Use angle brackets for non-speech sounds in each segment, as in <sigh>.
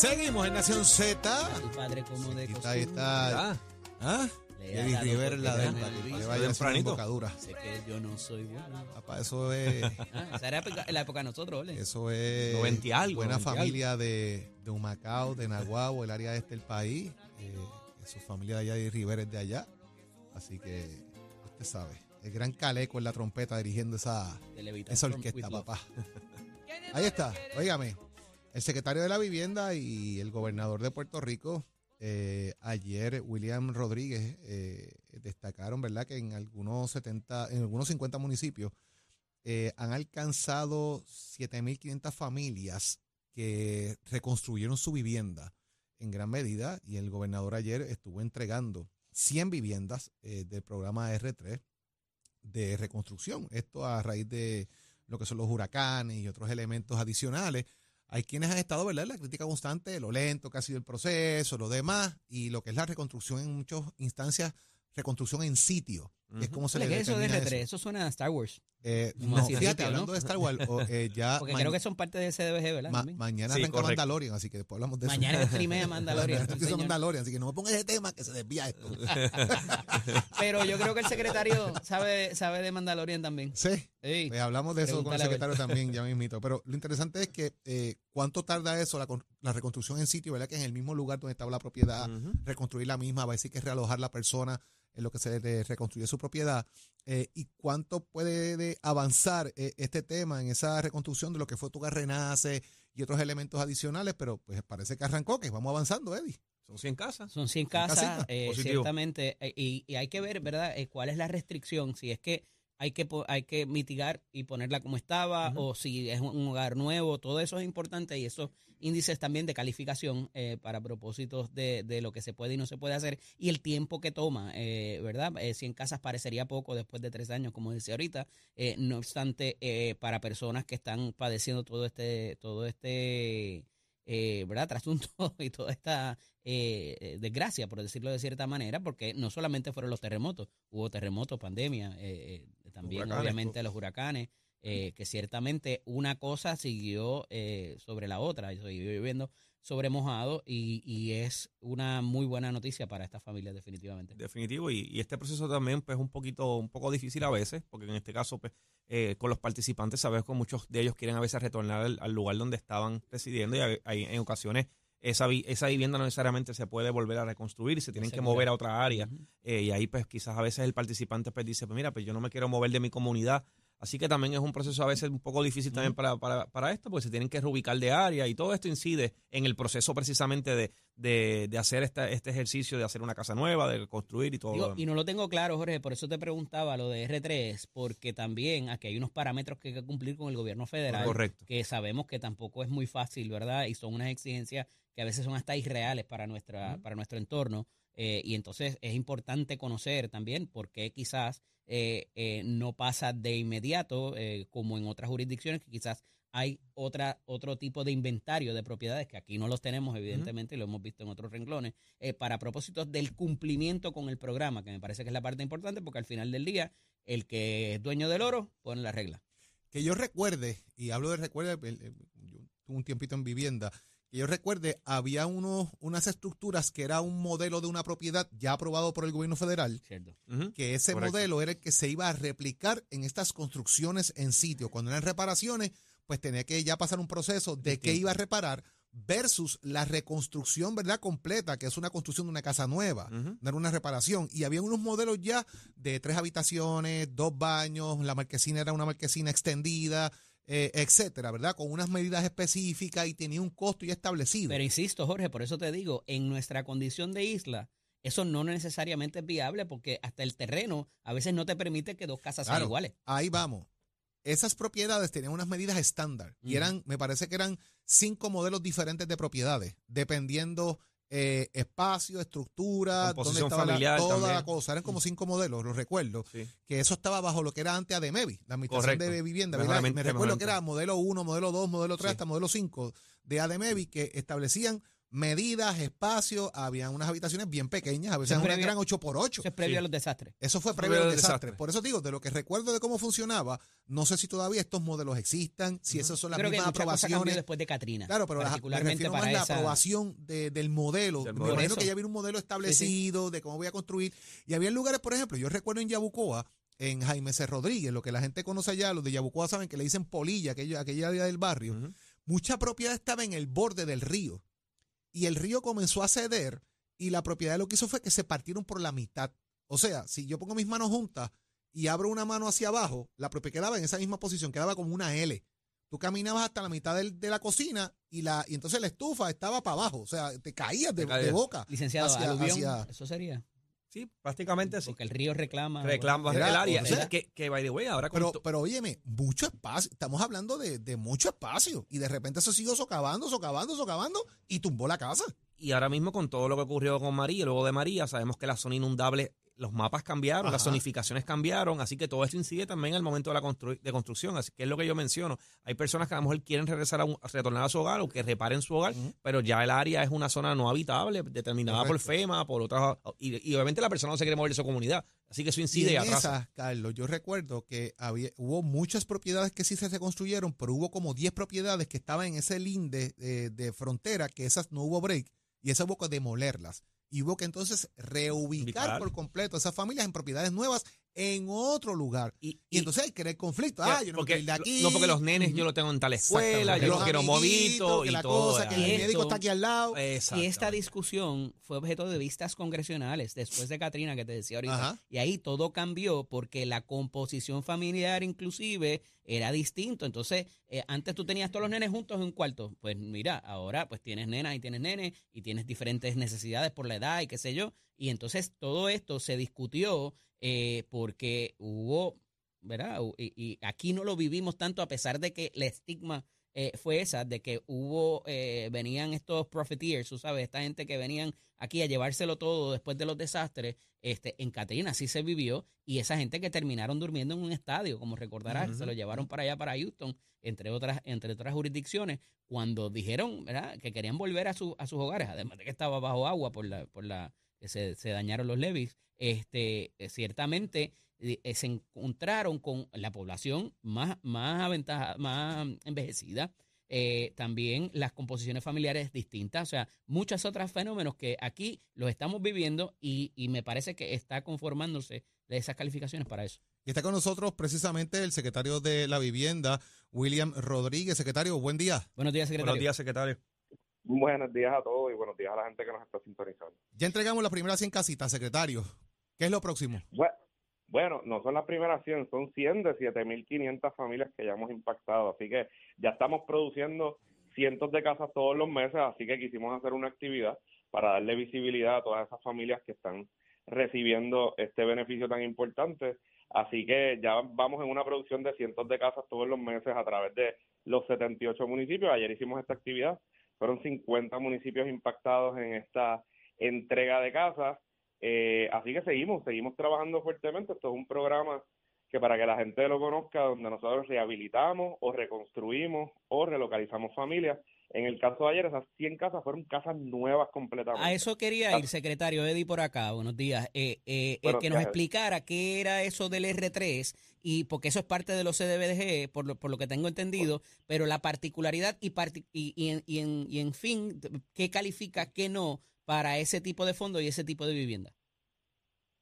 Seguimos en Nación Z. Tu padre como de Ahí está, costumbre. ahí está. Ah, ¿Ah? Eddie Rivera la de gana el que vaya. Sé que yo no soy bueno. Papá, eso es, <laughs> Ah, esa era la época de nosotros, ¿vale? eso es Noventa y algo, buena familia de, de Humacao, de Nahuabo, el área este del país. Eh, su familia de allá de Rivera es de allá. Así que usted sabe. El gran caleco en la trompeta dirigiendo esa, esa orquesta, papá. Ahí está, óigame. El secretario de la Vivienda y el gobernador de Puerto Rico, eh, ayer William Rodríguez, eh, destacaron, ¿verdad?, que en algunos 70, en algunos 50 municipios eh, han alcanzado 7.500 familias que reconstruyeron su vivienda en gran medida y el gobernador ayer estuvo entregando 100 viviendas del programa R3 de reconstrucción. Esto a raíz de lo que son los huracanes y otros elementos adicionales. Hay quienes han estado, ¿verdad?, la crítica constante de lo lento que ha sido el proceso, lo demás, y lo que es la reconstrucción en muchas instancias, reconstrucción en sitio, es como se le Oye, ¿qué es eso de determina R3? Eso suena a Star Wars. Eh, no, fíjate, hablando de Star Wars, o, eh, ya <laughs> Porque creo que son parte de CDBG, ¿verdad? ma- mañana Sí, arranca. Mandalorian, así que después hablamos de eso. Mañana streamea <laughs> Mandalorian. señor. Mandalorian, así que no me pongas ese tema que se desvía esto. <laughs> Pero yo creo que el secretario sabe, sabe de Mandalorian también. Sí. Sí. Pues hablamos de eso con el secretario también, ya mismito. Pero lo interesante es que eh, cuánto tarda eso, la, con- la reconstrucción en sitio, ¿verdad? Que en el mismo lugar donde estaba la propiedad, reconstruir la misma, va a decir que es realojar la persona en lo que se de- reconstruye su propiedad. eh, y cuánto puede de avanzar eh, este tema en esa reconstrucción de lo que fue tu Renace y otros elementos adicionales, pero pues parece que arrancó, que vamos avanzando, Eddie. Son 100 casas. Son 100 casita. casas, eh, ciertamente, eh, y, y hay que ver, ¿verdad?, Eh, cuál es la restricción, si es que hay que hay que mitigar y ponerla como estaba, o si es un- hogar nuevo, todo eso es importante y esos índices también de calificación eh, para propósitos de, de lo que se puede y no se puede hacer y el tiempo que toma, eh, ¿verdad? Eh, 100 casas parecería poco después de tres años, como decía ahorita, eh, no obstante, eh, para personas que están padeciendo todo este, todo este eh, ¿verdad? Trasunto <laughs> y toda esta eh, desgracia, por decirlo de cierta manera, porque no solamente fueron los terremotos, hubo terremotos, pandemia, eh, también Huracanes, obviamente los huracanes, eh, que ciertamente una cosa siguió eh, sobre la otra, y siguió lloviendo sobre mojado y, y es una muy buena noticia para esta familia definitivamente. Definitivo. Y, y este proceso también pues, es un poquito, un poco difícil a veces, porque en este caso, pues, eh, con los participantes, sabes que muchos de ellos quieren a veces retornar al, al lugar donde estaban residiendo y hay, hay- en ocasiones esa, vi- esa vivienda no necesariamente se puede volver a reconstruir se tienen que mover a otra área. Eh, y ahí pues quizás a veces el participante pues dice, pues mira, pues yo no me quiero mover de mi comunidad. Así que también es un proceso a veces un poco difícil también para, para, para esto, porque se tienen que reubicar de área y todo esto incide en el proceso precisamente de, de, de hacer esta, este ejercicio de hacer una casa nueva, de construir y todo Digo, lo demás. y no lo tengo claro, Jorge, por eso te preguntaba lo de R3, porque también aquí hay unos parámetros que hay que cumplir con el gobierno federal. Correcto. Que sabemos que tampoco es muy fácil, ¿verdad? Y son unas exigencias que a veces son hasta irreales para, nuestra, para nuestro entorno. eh, y entonces es importante conocer también por qué quizás eh, eh, no pasa de inmediato, eh, como en otras jurisdicciones, que quizás hay otra, otro tipo de inventario de propiedades que aquí no los tenemos, evidentemente, y lo hemos visto en otros renglones, eh, para propósitos del cumplimiento con el programa, que me parece que es la parte importante, porque al final del día, el que es dueño del oro pone la regla. Que yo recuerde, y hablo de yo tuve un tiempito en vivienda, que yo recuerde, había unos, unas estructuras que era un modelo de una propiedad ya aprobado por el gobierno federal, que ese Correcto. modelo era el que se iba a replicar en estas construcciones en sitio. Cuando eran reparaciones, pues tenía que ya pasar un proceso de qué iba a reparar versus la reconstrucción, ¿verdad? Completa, que es una construcción de una casa nueva, Ujú. no era una reparación. Y había unos modelos ya de tres habitaciones, dos baños, la marquesina era una marquesina extendida, eh, etcétera, ¿verdad? Con unas medidas específicas y tenía un costo ya establecido. Pero insisto, Jorge, por eso te digo, en nuestra condición de isla, eso no necesariamente es viable porque hasta el terreno a veces no te permite que dos casas sean iguales. Ahí vamos. esas propiedades tenían unas medidas estándar y eran, me parece que eran cinco modelos diferentes de propiedades, dependiendo eh, espacio, estructura, dónde estaba la- toda también. la cosa. Eran como cinco modelos, lo recuerdo, Sí. que eso estaba bajo lo que era antes ADMEVI, la administración Correcto. de vivienda. ¿verdad? Me recuerdo que era modelo 1, modelo 2, modelo 3, Sí. hasta modelo 5 de ADMEVI que establecían medidas, espacios, habían unas habitaciones bien pequeñas, a veces Eso es unas previo- eran 8 por 8 Eso es previo Sí. a los desastres. eso fue previo al previo al desastre. desastre. Por eso digo, de lo que recuerdo de cómo funcionaba, no sé si todavía estos modelos existan, si esas son las creo que mismas cambió aprobaciones. después de Katrina. Claro, pero la- me particularmente refiero para más a la aprobación de- del modelo. Del Me modelo. imagino que ya había un modelo establecido de cómo voy a construir. Y había lugares, por ejemplo, yo recuerdo en Yabucoa, en Jaime C. Rodríguez, lo que la gente conoce allá, los de Yabucoa saben que le dicen polilla, aquella, aquella área del barrio. Mucha propiedad estaba en el borde del río. Y el río comenzó a ceder y la propiedad lo que hizo fue que se partieron por la mitad. O sea, si yo pongo mis manos juntas y abro una mano hacia abajo, la propiedad quedaba en esa misma posición, quedaba como una L. Tú caminabas hasta la mitad del- de la cocina y la y entonces la estufa estaba para abajo, o sea, te caías de, Te caías. de boca. Licenciado, hacia- aluvión, hacia- eso sería. Sí, prácticamente sí. Porque el río reclama. Reclama Era- el área. o sea- que, que, by the way, ahora con Pero, pero óyeme, mucho espacio, estamos hablando de, de mucho espacio y de repente eso siguió socavando, socavando, socavando y tumbó la casa. Y ahora mismo con todo lo que ocurrió con María, luego de María, sabemos que la zona inundable, los mapas cambiaron, las Ajá. zonificaciones cambiaron, así que todo esto incide también al momento de la constru- de construcción. Así que es lo que yo menciono. Hay personas que a lo mejor quieren regresar a, un- a retornar a su hogar o que reparen su hogar, Ujú. pero ya el área es una zona no habitable, determinada por Correcto. FEMA, por otras. Y, y obviamente la persona no se quiere mover de su comunidad. Así que eso incide y en esas, Carlos, yo recuerdo que había, hubo muchas propiedades que sí se reconstruyeron, pero hubo como 10 propiedades que estaban en ese linde de, de frontera, que esas no hubo break, y esas hubo que demolerlas. Y hubo que entonces reubicar Ubicar. por completo esas familias en propiedades nuevas en otro lugar. Y, Y, entonces hay que crear conflicto. Ah, yo no porque, quiero ir de aquí. No, porque los nenes yo lo tengo en tal escuela, yo Los lo quiero que y la todo. cosa, que el médico está aquí al lado. Y esta discusión fue objeto de vistas congresionales después de Katrina, que te decía ahorita. Ajá. Y ahí todo cambió porque la composición familiar inclusive era distinto. Entonces, eh, antes tú tenías todos los nenes juntos en un cuarto. Pues mira, ahora pues tienes nenas y tienes nenes y tienes diferentes necesidades por la edad y qué sé yo. Y entonces todo esto se discutió eh, porque hubo, ¿verdad? Y, y aquí no lo vivimos tanto a pesar de que el estigma eh, fue esa, de que hubo, eh, venían estos profiteers, tú sabes, esta gente que venían aquí a llevárselo todo después de los desastres, este, en Katrina sí se vivió, y esa gente que terminaron durmiendo en un estadio, como recordarás, se lo llevaron para allá, para Houston, entre otras, entre otras jurisdicciones, cuando dijeron, ¿verdad?, que querían volver a, su, a sus hogares, además de que estaba bajo agua por la, por la, se, se dañaron los levees, este, eh, ciertamente eh, eh, se encontraron con la población más, más, aventaja, más envejecida, eh, también las composiciones familiares distintas, o sea, muchos otros fenómenos que aquí los estamos viviendo y, y me parece que está conformándose de esas calificaciones para eso. Y está con nosotros precisamente el secretario de la Vivienda, William Rodríguez. Secretario, buen día. Buenos días, secretario. Buenos días, secretario. Buenos días a todos y buenos días a la gente que nos está sintonizando. Ya entregamos las primeras 100 casitas, secretario. ¿Qué es lo próximo? Bue- Bueno, no son las primeras 100, son 100 de 7.500 familias que ya hemos impactado, así que ya estamos produciendo cientos de casas todos los meses, así que quisimos hacer una actividad para darle visibilidad a todas esas familias que están recibiendo este beneficio tan importante. Así que ya vamos en una producción de cientos de casas todos los meses a través de los 78 municipios. Ayer hicimos esta actividad, fueron 50 municipios impactados en esta entrega de casas. Eh, así que seguimos, seguimos trabajando fuertemente. Esto es un programa que para que la gente lo conozca, donde nosotros rehabilitamos o reconstruimos o relocalizamos familias. En el caso de ayer, esas 100 casas fueron casas nuevas completamente. A eso quería ir, secretario Eddie, por acá. Buenos días. Eh, eh, el que nos explicara qué era eso del R3 y porque eso es parte de los CDBG, por lo, por lo que tengo entendido, pero la particularidad y, parti- y, y en, y, en, y en fin, qué califica, qué no para ese tipo de fondo y ese tipo de vivienda.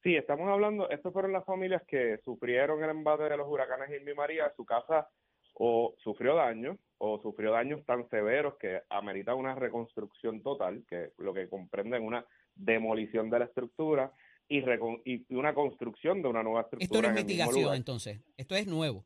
Sí, estamos hablando, estas fueron las familias que sufrieron el embate de los huracanes Irma y María, su casa o sufrió daños o sufrió daños tan severos que amerita una reconstrucción total, que lo que comprende en una demolición de la estructura y, recon- y una construcción de una nueva estructura. Esto no es en mitigación, entonces. Esto es nuevo.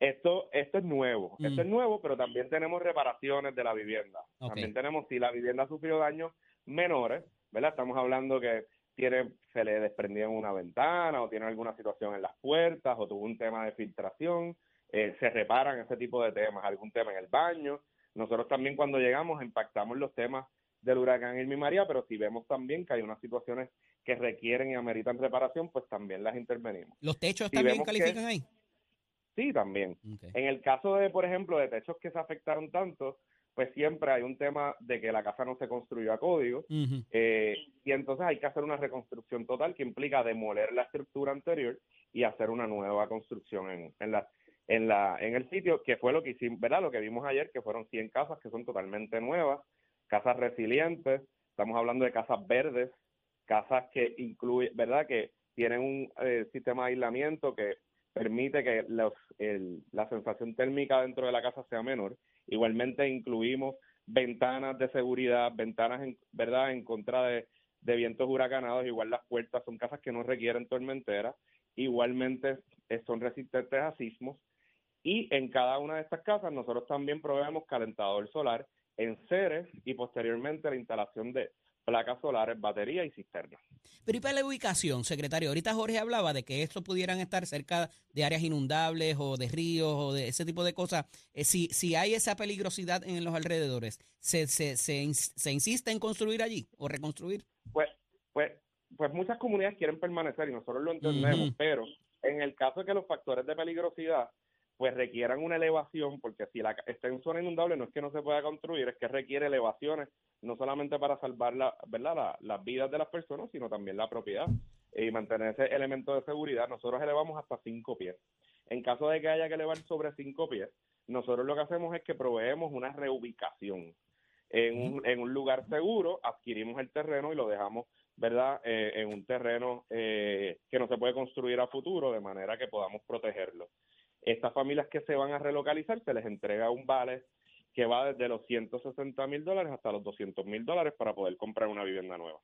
Esto, esto es nuevo, Mm. esto es nuevo, pero también tenemos reparaciones de la vivienda. También tenemos, si la vivienda sufrió daños menores, ¿verdad? Estamos hablando que tiene, se le desprendió una ventana o tiene alguna situación en las puertas o tuvo un tema de filtración. Eh, se reparan ese tipo de temas, algún tema en el baño. Nosotros también cuando llegamos impactamos los temas del huracán Irma y María, pero si vemos también que hay unas situaciones que requieren y ameritan reparación, pues también las intervenimos. ¿Los techos también califican ahí? Sí, también. En el caso de, por ejemplo, de techos que se afectaron tanto, pues siempre hay un tema de que la casa no se construyó a código eh, y entonces hay que hacer una reconstrucción total que implica demoler la estructura anterior y hacer una nueva construcción en, en la en la en el sitio que fue lo que hicimos, ¿verdad? Lo que vimos ayer que fueron 100 casas que son totalmente nuevas, casas resilientes, estamos hablando de casas verdes, casas que incluyen, ¿verdad? Que tienen un eh, sistema de aislamiento que permite que los, la sensación térmica dentro de la casa sea menor. Igualmente incluimos ventanas de seguridad, ventanas, en, ¿verdad?, en contra de, de vientos huracanados. Igual las puertas son casas que no requieren tormentera. Igualmente eh, son resistentes a sismos. Y en cada una de estas casas nosotros también proveemos calentador solar en seres y posteriormente la instalación de placas solares, baterías y cisternas. Pero y para la ubicación, secretario, ahorita Jorge hablaba de que estos pudieran estar cerca de áreas inundables o de ríos o de ese tipo de cosas. Eh, si, si hay esa peligrosidad en los alrededores, ¿se, se, se, se insiste en construir allí o reconstruir? Pues, pues, pues muchas comunidades quieren permanecer y nosotros lo entendemos, pero en el caso de que los factores de peligrosidad pues requieran una elevación, porque si la, está en zona inundable no es que no se pueda construir, es que requiere elevaciones, no solamente para salvar la, ¿verdad? las vidas de las personas, sino también la propiedad y mantener ese elemento de seguridad. Nosotros elevamos hasta cinco pies. En caso de que haya que elevar sobre cinco pies, nosotros lo que hacemos es que proveemos una reubicación. En un, en un lugar seguro, adquirimos el terreno y lo dejamos ¿verdad? Eh, en un terreno eh, que no se puede construir a futuro, de manera que podamos protegerlo. Estas familias que se van a relocalizar se les entrega un vale que va desde los 160 mil dólares hasta los 200 mil dólares para poder comprar una vivienda nueva.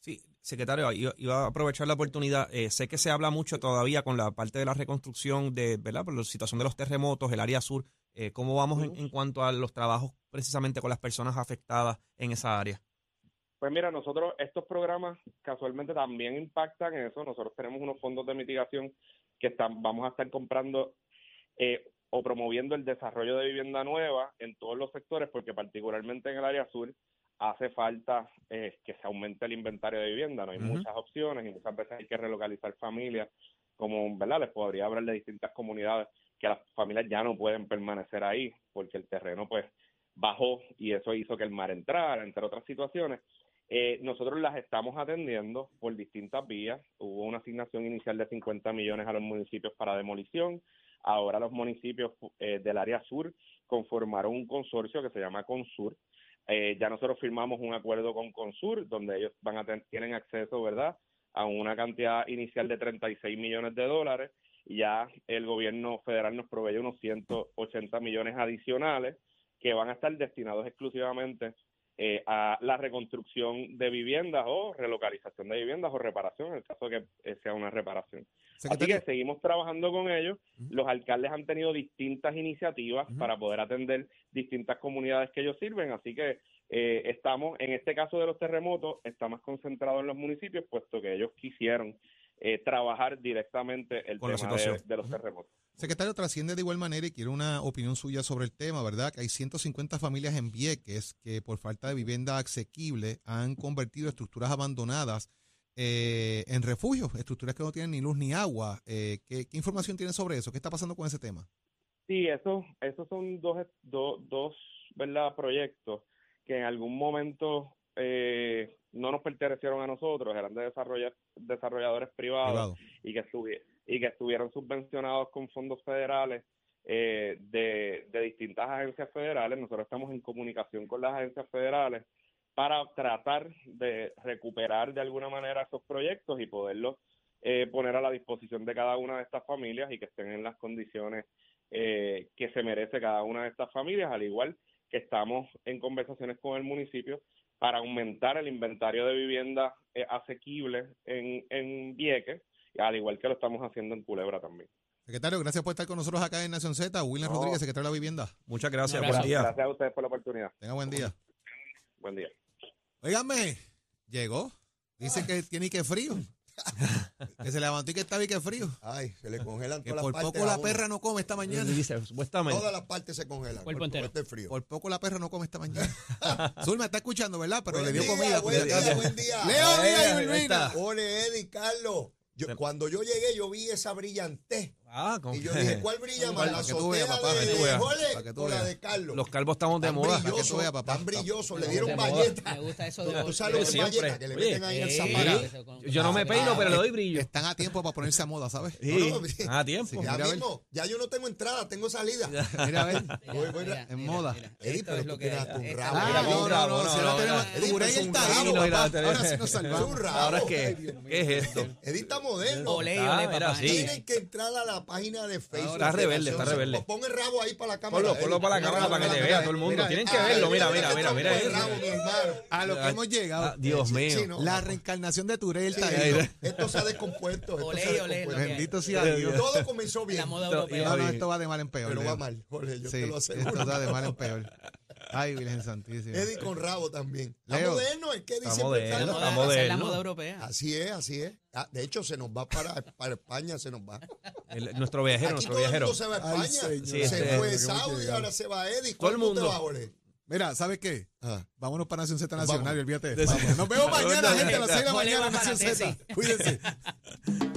Sí, secretario, iba, a aprovechar la oportunidad. Eh, sé que se habla mucho todavía con la parte de la reconstrucción de, ¿verdad? Por la situación de los terremotos, el área sur. Eh, ¿Cómo vamos en, cuanto a los trabajos precisamente con las personas afectadas en esa área? Pues mira, nosotros estos programas casualmente también impactan en eso. Nosotros tenemos unos fondos de mitigación que están, vamos a estar comprando eh, o promoviendo el desarrollo de vivienda nueva en todos los sectores, porque particularmente en el área sur hace falta eh, que se aumente el inventario de vivienda, no hay muchas opciones y muchas veces hay que relocalizar familias, como, ¿verdad? Les podría hablar de distintas comunidades que las familias ya no pueden permanecer ahí porque el terreno pues bajó y eso hizo que el mar entrara, entre otras situaciones. Eh, nosotros las estamos atendiendo por distintas vías. Hubo una asignación inicial de 50 millones a los municipios para demolición. Ahora los municipios eh, del área sur conformaron un consorcio que se llama Consur. Eh, ya nosotros firmamos un acuerdo con Consur donde ellos van a tienen acceso, ¿verdad?, a una cantidad inicial de 36 millones de dólares. Ya el gobierno federal nos provee unos 180 millones adicionales que van a estar destinados exclusivamente eh, a la reconstrucción de viviendas o relocalización de viviendas o reparación, en el caso de que eh, sea una reparación. Así que seguimos trabajando con ellos. Los alcaldes han tenido distintas iniciativas para poder atender distintas comunidades que ellos sirven, así que eh, estamos, en este caso de los terremotos, estamos concentrados en los municipios, puesto que ellos quisieron trabajar directamente el tema de, los terremotos. Secretario, trasciende de igual manera y quiero una opinión suya sobre el tema, ¿verdad? Que hay 150 familias en Vieques que por falta de vivienda asequible han convertido estructuras abandonadas eh, en refugios, estructuras que no tienen ni luz ni agua. Eh, ¿qué, información tiene sobre eso? ¿Qué está pasando con ese tema? Sí, eso, esos son dos, dos, ¿verdad? proyectos que en algún momento eh, no nos pertenecieron a nosotros, eran de desarrolladores privados y que estuvieron y que estuvieron subvencionados con fondos federales eh, de, distintas agencias federales. Nosotros estamos en comunicación con las agencias federales para tratar de recuperar de alguna manera esos proyectos y poderlos eh, poner a la disposición de cada una de estas familias y que estén en las condiciones eh, que se merece cada una de estas familias, al igual que estamos en conversaciones con el municipio para aumentar el inventario de viviendas asequibles en, en Vieques al igual que lo estamos haciendo en Culebra también. Secretario, gracias por estar con nosotros acá en Nación Z. William Rodríguez, secretario de la Vivienda. Muchas gracias, buen día. Gracias a ustedes por la oportunidad. Tenga buen día. Buen día. Óigame, llegó. Dice que tiene que frío. <laughs> Que se levantó y que estaba y que frío. Ay, se le congelan Que todas por las partes. poco la perra no come esta mañana. Y dice, supuestamente. Todas las partes se congelan. Cuerpo por- entero. por este frío. Por poco la perra no come esta mañana. <laughs> <laughs> Zulma está escuchando, ¿verdad? Pero Buen le dio día, comida. Buen día, buen día. Leo, Irvina. está. Ole, Eddie, Carlos. Yo, cuando yo llegué, yo vi esa brillantez. Ah, con Y yo dije, ¿cuál brilla más? ¿La azotea papá, de. Jorge o la de Carlos? Los calvos estamos de moda. que tú brilloso, veas, papá. tan brilloso. Le dieron galleta. Me gusta eso de Tú vos. sabes lo que le meten ahí zapato. con- Yo no me peino, pero le doy brillo. Están a tiempo para ponerse a moda, ¿sabes? Sí, <laughs> a tiempo. Ya mismo, ya yo no tengo entrada, tengo salida. <laughs> Mira, a ver. En moda. Eddie, pero tú tienes esto- rabo. Ah, no, no, no, si no tenemos Eddie, el un talino, rabo, papá. mira, Ahora sí nos Es un salvamos. rabo. Ahora es que. ¿qué es esto? Eddie está moderno. Ah. Tienen que entrar a la página de Facebook. Está de rebelde, está rebelde. Pon el rabo ahí para la cámara. Ponlo, ponlo para la cámara para que te vea todo el mundo. Mira, Tienen Ah, que verlo, mira, mira, mira, mira de eso. rabo, mi hermano. A lo que hemos llegado. Ah, Dios mío. La reencarnación de Turén el Sí, talino. esto, se ha descompuesto. Bendito sea Dios. Todo comenzó bien, La moda Esto- europea. No, no, esto va de mal en peor. pero va mal. Jorge, yo te lo aseguro. esto va de mal en peor. Ay, Virgen Santísima. Eddie con rabo también. Leo. moderno, es que Eddie Está siempre está moderno, la- está Esa es la moderno. moda europea. Así es, así es. Ah, de hecho, se nos va para, para España, se nos va. El- nuestro viajero, Aquí nuestro todo el viajero. mundo se va a Ay, España. señor. Sí, se sí. fue Saudi ahora se va Eddie. Todo el ¿Cuándo te mundo. vas, Jorge? Mira, ¿sabes qué? Ah. Vámonos para Nación Z. Nacional y olvídate. De-. Nos vemos <laughs> mañana, gente, a las 6 de la Jorge mañana para Nación la Z. tesis. Cuídense. <laughs>